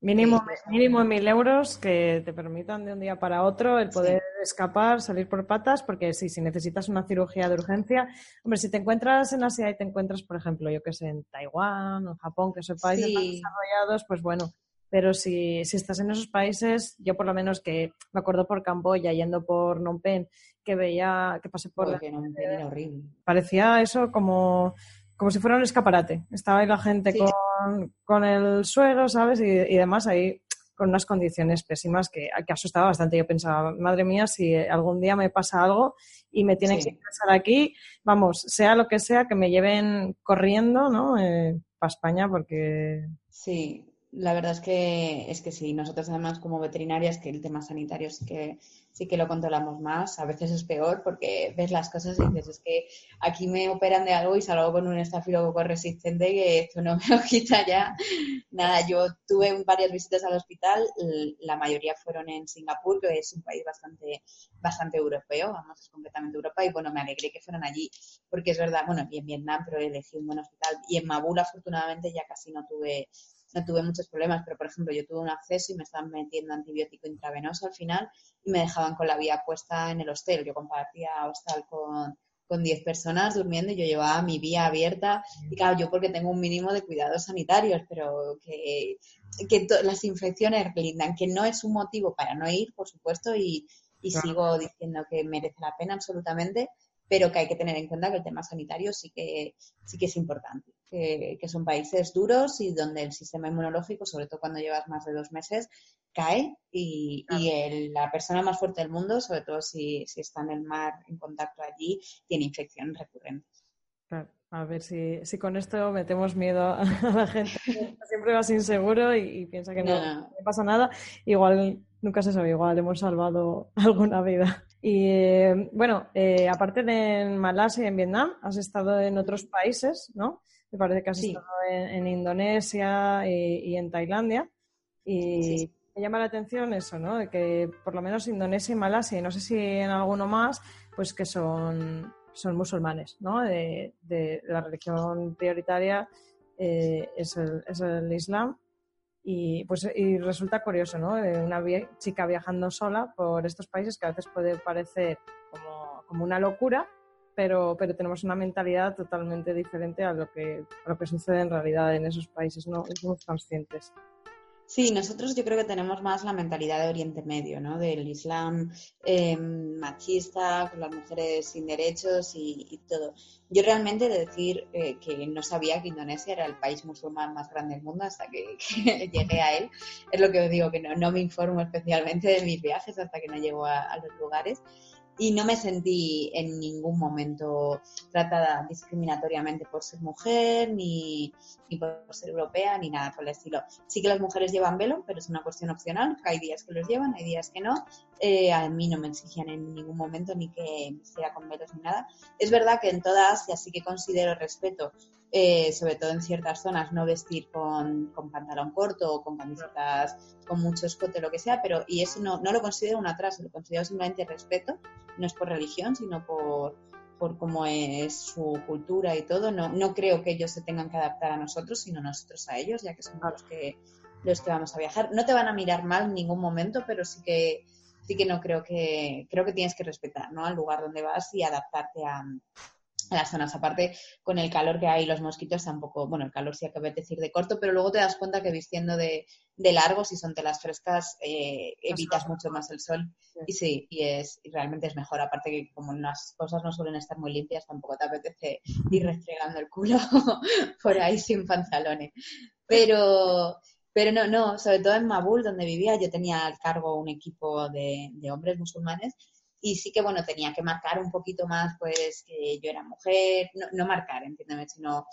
Mínimo, mínimo mil euros que te permitan de un día para otro el poder escapar, salir por patas, porque sí, si necesitas una cirugía de urgencia, hombre, si te encuentras en Asia y te encuentras, por ejemplo, yo que sé, en Taiwán o en Japón, que son países más desarrollados, pues bueno, pero si, si estás en esos países, yo por lo menos que me acuerdo por Camboya, yendo por Phnom Penh, que veía, que pasé por... horrible. Parecía eso como como si fuera un escaparate. Estaba ahí la gente con, con, el suelo, ¿sabes? Y, y, demás ahí con unas condiciones pésimas que, que asustaba bastante. Yo pensaba, madre mía, si algún día me pasa algo y me tienen que pasar aquí, vamos, sea lo que sea, que me lleven corriendo, ¿no? Eh, para España porque... Sí, la verdad es que, es que sí, nosotros además como veterinarias, que el tema sanitario sí que, sí que lo controlamos más, a veces es peor porque ves las cosas y dices, es que aquí me operan de algo y salgo con un estafilococo resistente que esto no me lo quita ya. Nada, yo tuve varias visitas al hospital, la mayoría fueron en Singapur, que es un país bastante, bastante europeo, vamos, es completamente Europa, y bueno, me alegré que fueran allí, porque es verdad, bueno, y en Vietnam, pero elegí un buen hospital, y en Mabul afortunadamente ya casi no tuve no tuve muchos problemas, pero por ejemplo yo tuve un acceso y me estaban metiendo antibiótico intravenoso al final y me dejaban con la vía puesta en el hostel. Yo compartía hostal con, con 10 personas durmiendo y yo llevaba mi vía abierta. Y claro, yo porque tengo un mínimo de cuidados sanitarios, pero que, que las infecciones blindan, que no es un motivo para no ir, por supuesto, y, y sigo diciendo que merece la pena absolutamente, pero que hay que tener en cuenta que el tema sanitario sí que, sí que es importante, que, son países duros y donde el sistema inmunológico, sobre todo cuando llevas más de dos meses, cae y, la persona más fuerte del mundo, sobre todo si, está en el mar en contacto allí, tiene infecciones recurrentes. A ver si, si, con esto metemos miedo a la gente. Siempre vas inseguro y, piensa que no, no, pasa nada. Igual, nunca se sabe, igual hemos salvado alguna vida. Y eh, bueno, eh, aparte de en Malasia y en Vietnam, has estado en otros países, ¿no? Me parece que has estado en, Indonesia y, en Tailandia. Y me llama la atención eso, ¿no? De que por lo menos Indonesia y Malasia, y no sé si en alguno más, pues que son, son musulmanes, ¿no? De, la religión prioritaria eh, es, el, es el Islam y, pues, y resulta curioso, ¿no? Una chica viajando sola por estos países que a veces puede parecer como, como una locura, pero, pero, tenemos una mentalidad totalmente diferente a lo que, a lo que sucede en realidad en esos países, ¿no? Somos conscientes. Sí, nosotros yo creo que tenemos más la mentalidad de Oriente Medio, ¿no? Del Islam em, machista, con las mujeres sin derechos y, todo. Yo realmente de decir eh, que no sabía que Indonesia era el país musulmán más grande del mundo hasta que, llegué a él. Es lo que digo, que no, no, me informo especialmente de mis viajes hasta que no llego a los lugares y no me sentí en ningún momento tratada discriminatoriamente por ser mujer, ni, por ser europea, ni nada por el estilo. Sí que las mujeres llevan velo, pero es una cuestión opcional, hay días que los llevan, hay días que no. Eh, a mí no me exigían en ningún momento ni que sea con velos ni nada. Es verdad que en toda Asia sí que considero respeto eh, sobre todo en ciertas zonas, no vestir con, pantalón corto o con camisetas con mucho escote, lo que sea, pero y eso no, no lo considero un atraso, lo considero simplemente respeto, no es por religión, sino por, por cómo es su cultura y todo. No, no creo que ellos se tengan que adaptar a nosotros, sino nosotros a ellos, ya que somos los que, los que vamos a viajar. No te van a mirar mal en ningún momento, pero sí que sí que no creo que creo que tienes que respetar ¿no? al lugar donde vas y adaptarte a, las zonas. Aparte, con el calor que hay, los mosquitos tampoco, bueno, el calor sí hay que decir de corto, pero luego te das cuenta que vistiendo de, de largo, si son telas frescas, eh, evitas mucho más el sol. Y sí, y, es, y realmente es mejor. Aparte que como las cosas no suelen estar muy limpias, tampoco te apetece ir restregando el culo por ahí sin pantalones. Pero, pero no, no, sobre todo en Mabul, donde vivía, yo tenía al cargo un equipo de, de hombres musulmanes y sí que, bueno, tenía que marcar un poquito más, pues, que yo era mujer, no, no marcar, entiéndeme, sino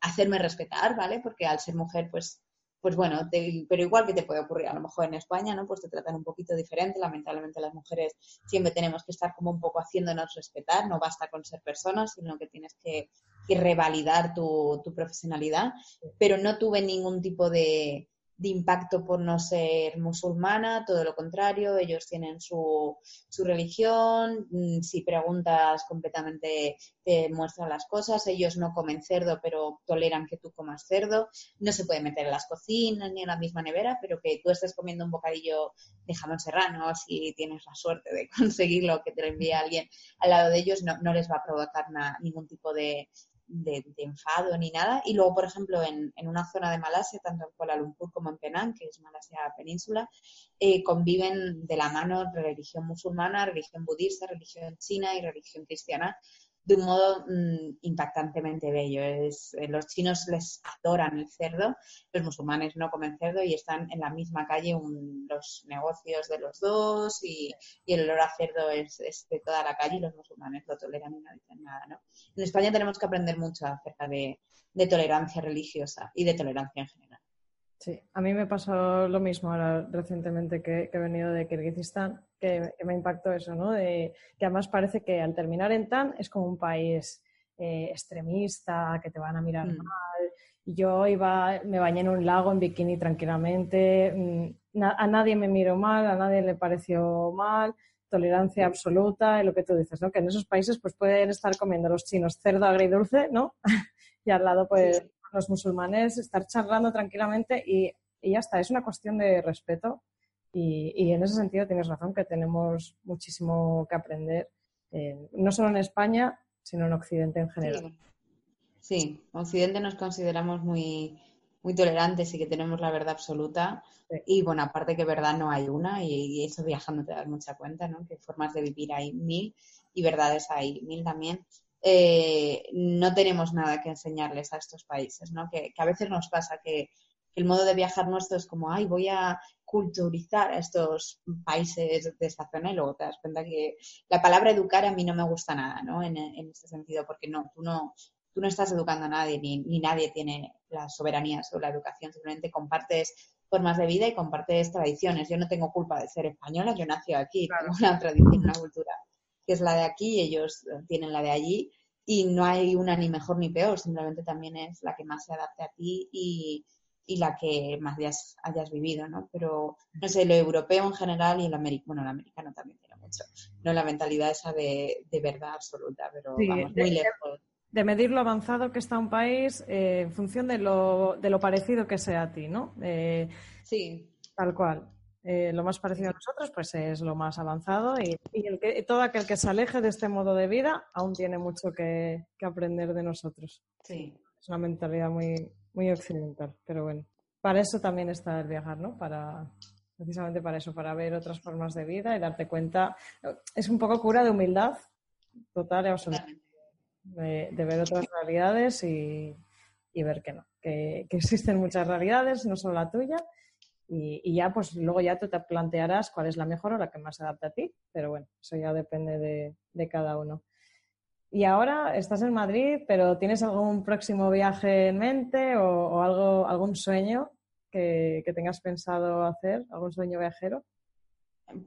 hacerme respetar, ¿vale? Porque al ser mujer, pues, pues bueno, pero igual que te puede ocurrir a lo mejor en España, ¿no? Pues te tratan un poquito diferente. Lamentablemente las mujeres siempre tenemos que estar como un poco haciéndonos respetar. No basta con ser personas, sino que tienes que, que revalidar tu, tu, profesionalidad. Pero no tuve ningún tipo de, de impacto por no ser musulmana, todo lo contrario, ellos tienen su, su religión, mm, si preguntas completamente te muestran las cosas, ellos no comen cerdo pero toleran que tú comas cerdo, no se puede meter en las cocinas ni en la misma nevera, pero que tú estés comiendo un bocadillo de jamón serrano, si tienes la suerte de conseguirlo, que te lo envíe alguien al lado de ellos, no, no les va a provocar ningún tipo de, de, enfado ni nada. Y luego, por ejemplo, en, en, una zona de Malasia, tanto en Kuala Lumpur como en Penang, que es Malasia península, eh, conviven de la mano religión musulmana, religión budista, religión china y religión cristiana. De un modo mm, impactantemente bello. Es, eh, los chinos les adoran el cerdo, los musulmanes no comen cerdo y están en la misma calle los negocios de los dos y, el olor a cerdo es, de toda la calle y los musulmanes lo toleran y no dicen nada. ¿no? En España tenemos que aprender mucho acerca de, tolerancia religiosa y de tolerancia en general. Sí, a mí me pasó lo mismo ahora recientemente que, he venido de Kirguistán, que, me impactó eso, ¿no? De, que además parece que al terminar en TAN es como un país eh, extremista, que te van a mirar mm. mal. Yo iba, me bañé en un lago en bikini tranquilamente, mm, a nadie me miró mal, a nadie le pareció mal, tolerancia absoluta, y lo que tú dices, ¿no? Que en esos países pues pueden estar comiendo los chinos cerdo agridulce, ¿no? y al lado pues los musulmanes estar charlando tranquilamente y, ya está, es una cuestión de respeto y, en ese sentido tienes razón que tenemos muchísimo que aprender, no solo en España, sino en Occidente en general. Sí, en Occidente nos consideramos muy, muy tolerantes y que tenemos la verdad absoluta. Y bueno, aparte que verdad no hay una, y, eso viajando te das mucha cuenta, ¿no? Que formas de vivir hay mil y verdades hay mil también. Eh, no tenemos nada que enseñarles a estos países, ¿no? Que, a veces nos pasa que, el modo de viajar nuestro es como, ay, voy a culturizar a estos países de esta zona y luego te das cuenta que la palabra educar a mí no me gusta nada, ¿no? En, este sentido, porque no, tú no, tú no estás educando a nadie, ni, ni nadie tiene la soberanía sobre la educación, simplemente compartes formas de vida y compartes tradiciones. Yo no tengo culpa de ser española, yo nací aquí, tengo una tradición, una cultura que es la de aquí, ellos eh, tienen la de allí y no hay una ni mejor ni peor, simplemente también es la que más se adapte a ti y, la que más hayas, hayas vivido, ¿no? Pero, no sé, lo europeo en general y el americano, bueno, el americano también tiene mucho, ¿no? La mentalidad esa de, verdad absoluta, pero vamos, muy lejos. De medir lo avanzado que está un país eh, en función de lo, de lo parecido que sea a ti, ¿no? Eh, sí. Tal cual. Eh, lo más parecido a nosotros pues es lo más avanzado y, el que, todo aquel que se aleje de este modo de vida aún tiene mucho que, aprender de nosotros. Sí. Es una mentalidad muy, muy occidental, pero bueno, para eso también está el viajar, ¿no? Para, precisamente para eso, para ver otras formas de vida y darte cuenta. Es un poco cura de humildad total y absoluta. De, ver otras realidades y, ver que no, que, que existen muchas realidades, no solo la tuya, y, ya, pues luego ya tú te plantearás cuál es la mejor o la que más se adapta a ti, pero bueno, eso ya depende de, cada uno. Y ahora estás en Madrid, pero ¿tienes algún próximo viaje en mente o, algo, algún sueño que, que, tengas pensado hacer, algún sueño viajero?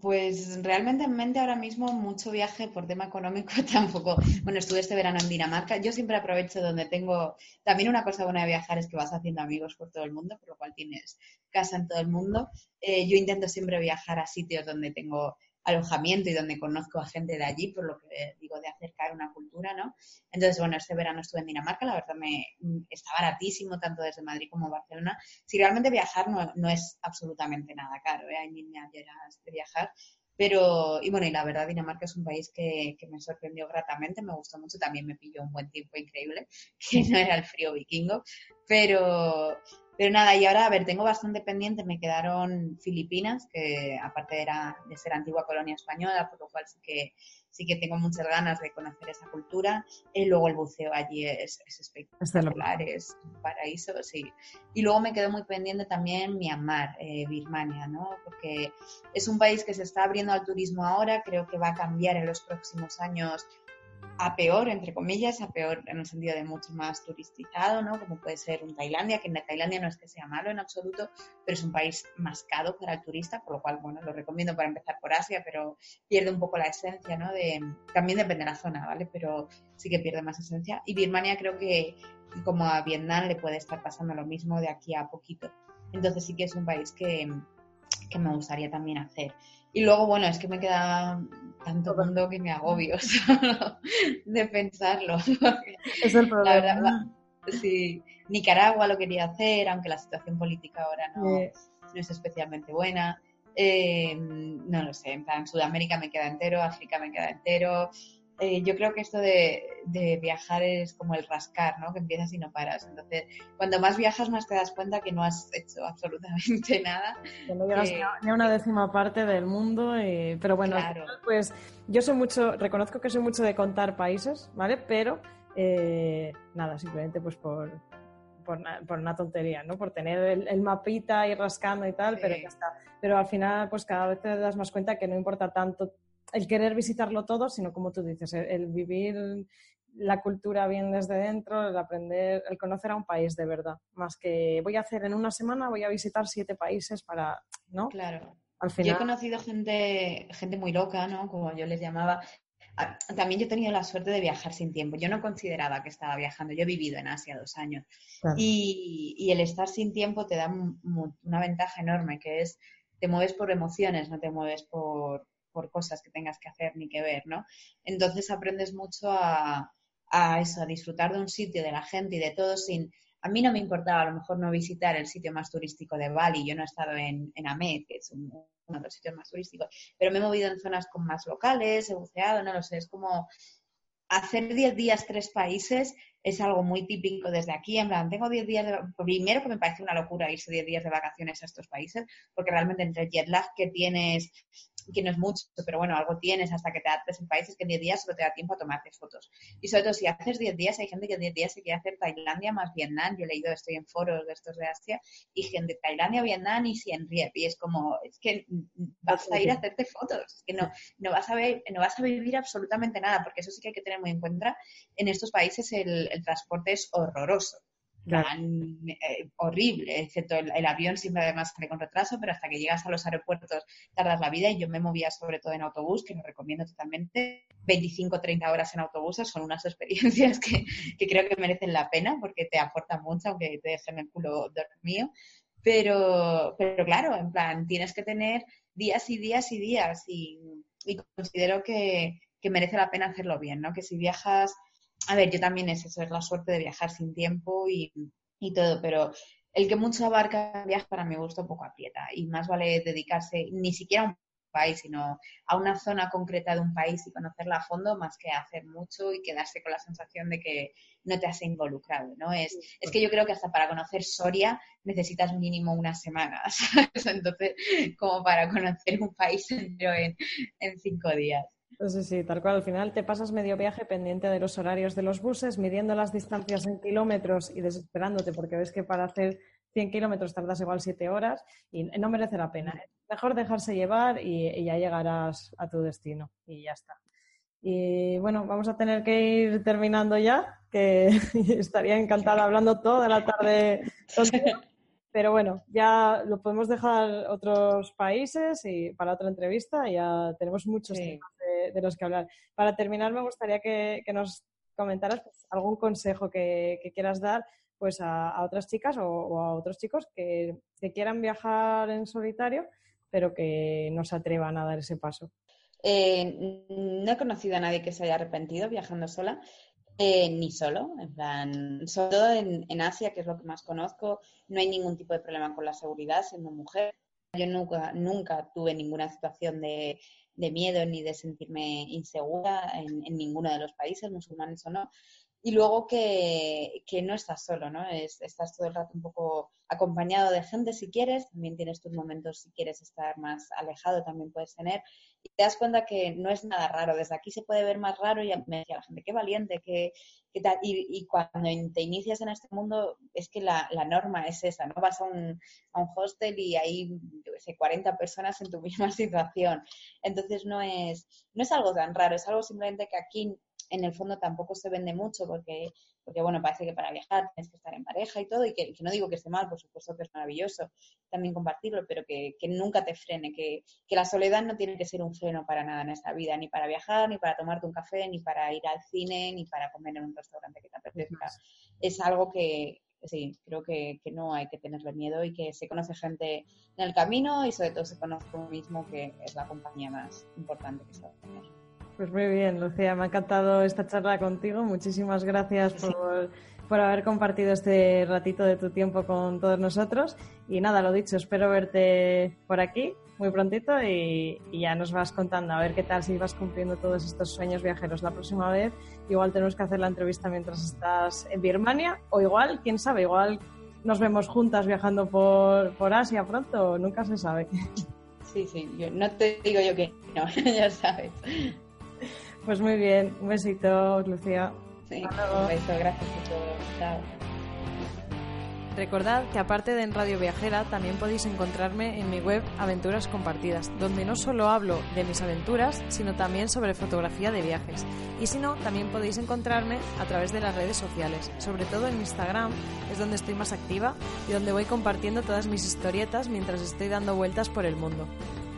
Pues realmente en mente ahora mismo mucho viaje por tema económico tampoco. Bueno, estuve este verano en Dinamarca. Yo siempre aprovecho donde tengo. También una cosa buena de viajar es que vas haciendo amigos por todo el mundo, por lo cual tienes casa en todo el mundo. Eh, yo intento siempre viajar a sitios donde tengo alojamiento y donde conozco a gente de allí, por lo que digo de acercar una cultura, ¿no? Entonces, bueno, este verano estuve en Dinamarca, la verdad me está baratísimo, tanto desde Madrid como Barcelona. Si realmente viajar no, es absolutamente nada caro, ¿eh? hay mil maneras de viajar. Pero, y bueno, y la verdad, Dinamarca es un país que, que, me sorprendió gratamente, me gustó mucho, también me pilló un buen tiempo increíble, que no era el frío vikingo, pero, pero nada, y ahora, a ver, tengo bastante pendiente, me quedaron Filipinas, que aparte era de ser antigua colonia española, por lo cual sí que, sí que tengo muchas ganas de conocer esa cultura. Y luego el buceo allí es, espectacular, es un paraíso, sí. Y luego me quedó muy pendiente también Myanmar, eh, Birmania, ¿no? Porque es un país que se está abriendo al turismo ahora, creo que va a cambiar en los próximos años a peor, entre comillas, a peor en el sentido de mucho más turistizado, ¿no? Como puede ser un Tailandia, que en Tailandia no es que sea malo en absoluto, pero es un país más caro para el turista, por lo cual, bueno, lo recomiendo para empezar por Asia, pero pierde un poco la esencia, ¿no? También depende de la zona, ¿vale? Pero sí que pierde más esencia. Y Birmania creo que como a Vietnam le puede estar pasando lo mismo de aquí a poquito. Entonces sí que es un país que, que me gustaría también hacer. Y luego, bueno, es que me queda tanto mundo que me agobio de pensarlo. Es el problema. sí, Nicaragua lo quería hacer, aunque la situación política ahora no, es especialmente buena. Eh, no lo sé, en plan, Sudamérica me queda entero, África me queda entero, eh, yo creo que esto de, viajar es como el rascar, ¿no? Que empiezas y no paras. Entonces, cuando más viajas, más te das cuenta que no has hecho absolutamente nada. Que no llegas ni a una décima parte del mundo. pero bueno, pues yo soy mucho, reconozco que soy mucho de contar países, ¿vale? Pero eh, nada, simplemente pues por, por, una tontería, ¿no? Por tener el, mapita y rascando y tal, pero ya está. Pero al final, pues cada vez te das más cuenta que no importa tanto el querer visitarlo todo, sino como tú dices, el, vivir la cultura bien desde dentro, el aprender, el conocer a un país de verdad, más que voy a hacer en una semana, voy a visitar siete países para, ¿no? Claro. Al final... Yo he conocido gente, gente muy loca, ¿no? Como yo les llamaba. Ah, también yo he tenido la suerte de viajar sin tiempo. Yo no consideraba que estaba viajando. Yo he vivido en Asia dos años. Y, y, el estar sin tiempo te da una ventaja enorme, que es te mueves por emociones, no te mueves por, por cosas que tengas que hacer ni que ver, ¿no? Entonces aprendes mucho a, disfrutar de un sitio, de la gente y de todo sin... A mí no me importaba a lo mejor no visitar el sitio más turístico de Bali, yo no he estado en, en que es uno de los sitios más turísticos, pero me he movido en zonas con más locales, he buceado, no lo sé, es como hacer 10 días tres países es algo muy típico desde aquí. En plan, tengo 10 días de... Primero que me parece una locura irse 10 días de vacaciones a estos países, porque realmente entre el jet lag que tienes, que no es mucho, pero bueno, algo tienes hasta que te adaptes en países que en 10 días solo te da tiempo a tomarte fotos. Y sobre todo si haces 10 días, hay gente que en 10 días se quiere hacer Tailandia más Vietnam. Yo he leído, estoy en foros de estos de Asia, y gente de Tailandia, Vietnam y Siem Reap. Y es como, es que vas a ir a hacerte fotos, es que no, no, vas a ver, no vas a vivir absolutamente nada, porque eso sí que hay que tener muy en cuenta. En estos países el, el transporte es horroroso. Eh, horrible, excepto el, avión siempre además sale con retraso, pero hasta que llegas a los aeropuertos tardas la vida y yo me movía sobre todo en autobús, que lo recomiendo totalmente. 25-30 horas en autobuses son unas experiencias que, creo que merecen la pena porque te aportan mucho, aunque te dejen el culo dormido. Pero, pero claro, en plan, tienes que tener días y días y días y, considero que, que merece la pena hacerlo bien, ¿no? Que si viajas a ver, yo también es eso, es la suerte de viajar sin tiempo y, todo, pero el que mucho abarca viaje para mi gusto poco aprieta y más vale dedicarse ni siquiera a un país, sino a una zona concreta de un país y conocerla a fondo más que hacer mucho y quedarse con la sensación de que no te has involucrado, ¿no? Es, es que yo creo que hasta para conocer Soria necesitas mínimo una semana, Entonces, como para conocer un país entero en cinco días. Sí, sí, tal cual. Al final te pasas medio viaje pendiente de los horarios de los buses, midiendo las distancias en kilómetros y desesperándote porque ves que para hacer 100 kilómetros tardas igual 7 horas y no merece la pena. Mejor dejarse llevar y, ya llegarás a tu destino y ya está. Y bueno, vamos a tener que ir terminando ya, que estaría encantada hablando toda la tarde. Pero bueno, ya lo podemos dejar otros países y para otra entrevista. Ya tenemos muchos temas de, los que hablar. Para terminar, me gustaría que, nos comentaras pues, algún consejo que, quieras dar pues a, otras chicas o, a otros chicos que, quieran viajar en solitario, pero que no se atrevan a dar ese paso. Eh, no he conocido a nadie que se haya arrepentido viajando sola. Eh, ni solo, en plan, sobre todo en, Asia, que es lo que más conozco, no hay ningún tipo de problema con la seguridad siendo mujer. Yo nunca, nunca tuve ninguna situación de, miedo ni de sentirme insegura en, en, ninguno de los países, musulmanes o no y luego que, no estás solo, ¿no? estás todo el rato un poco acompañado de gente si quieres, también tienes tus momentos si quieres estar más alejado, también puedes tener. Te das cuenta que no es nada raro, desde aquí se puede ver más raro y me decía la gente, qué valiente, qué, tal. Y, cuando te inicias en este mundo es que la, norma es esa, ¿no? Vas a un, a un hostel y hay, yo sé, 40 personas en tu misma situación. Entonces no es, no es algo tan raro, es algo simplemente que aquí en el fondo tampoco se vende mucho porque, porque, bueno, parece que para viajar tienes que estar en pareja y todo, y que, no digo que esté mal, por supuesto que es maravilloso también compartirlo, pero que, nunca te frene, que, la soledad no tiene que ser un freno para nada en esta vida, ni para viajar, ni para tomarte un café, ni para ir al cine, ni para comer en un restaurante que te apetezca. Es algo que, sí, creo que, no hay que tenerle miedo y que se conoce gente en el camino y sobre todo se conoce uno mismo, que es la compañía más importante que se va a tener. Pues muy bien, Lucía, me ha encantado esta charla contigo. Muchísimas gracias por, por haber compartido este ratito de tu tiempo con todos nosotros. Y nada, lo dicho, espero verte por aquí muy prontito y, ya nos vas contando a ver qué tal si vas cumpliendo todos estos sueños viajeros la próxima vez. Igual tenemos que hacer la entrevista mientras estás en Birmania o igual, quién sabe, igual nos vemos juntas viajando por, por Asia pronto, nunca se sabe. Sí, sí, yo, no te digo yo que no, ya sabes. Pues muy bien, un besito, Lucía. Sí, un beso, gracias por todo. Chao. Recordad que aparte de en Radio Viajera también podéis encontrarme en mi web Aventuras Compartidas, donde no solo hablo de mis aventuras, sino también sobre fotografía de viajes. Y si no, también podéis encontrarme a través de las redes sociales, sobre todo en Instagram, es donde estoy más activa y donde voy compartiendo todas mis historietas mientras estoy dando vueltas por el mundo.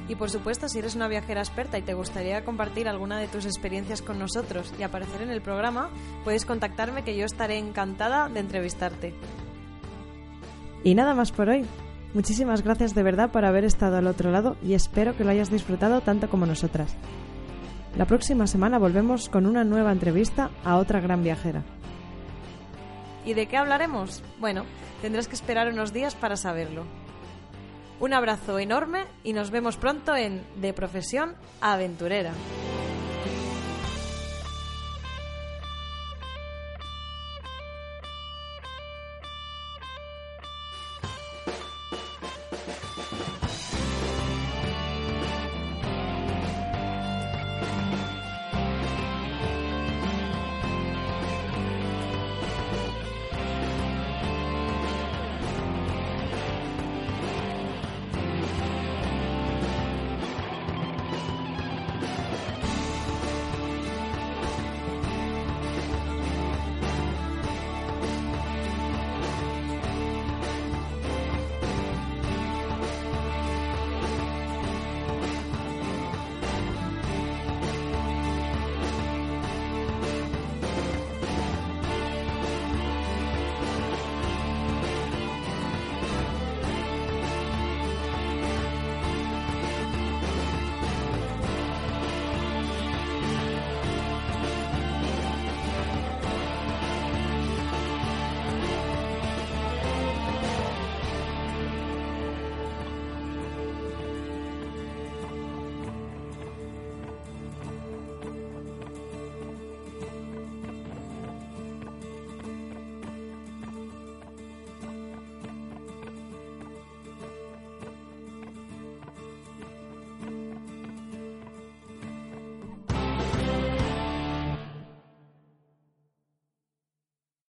Y por supuesto, si eres una viajera experta y te gustaría compartir alguna de tus experiencias con nosotros y aparecer en el programa, puedes contactarme que yo estaré encantada de entrevistarte. Y nada más por hoy. Muchísimas gracias de verdad por haber estado al otro lado y espero que lo hayas disfrutado tanto como nosotras. La próxima semana volvemos con una nueva entrevista a otra gran viajera. ¿Y de qué hablaremos? Bueno, tendrás que esperar unos días para saberlo. Un abrazo enorme y nos vemos pronto en De Profesión Aventurera.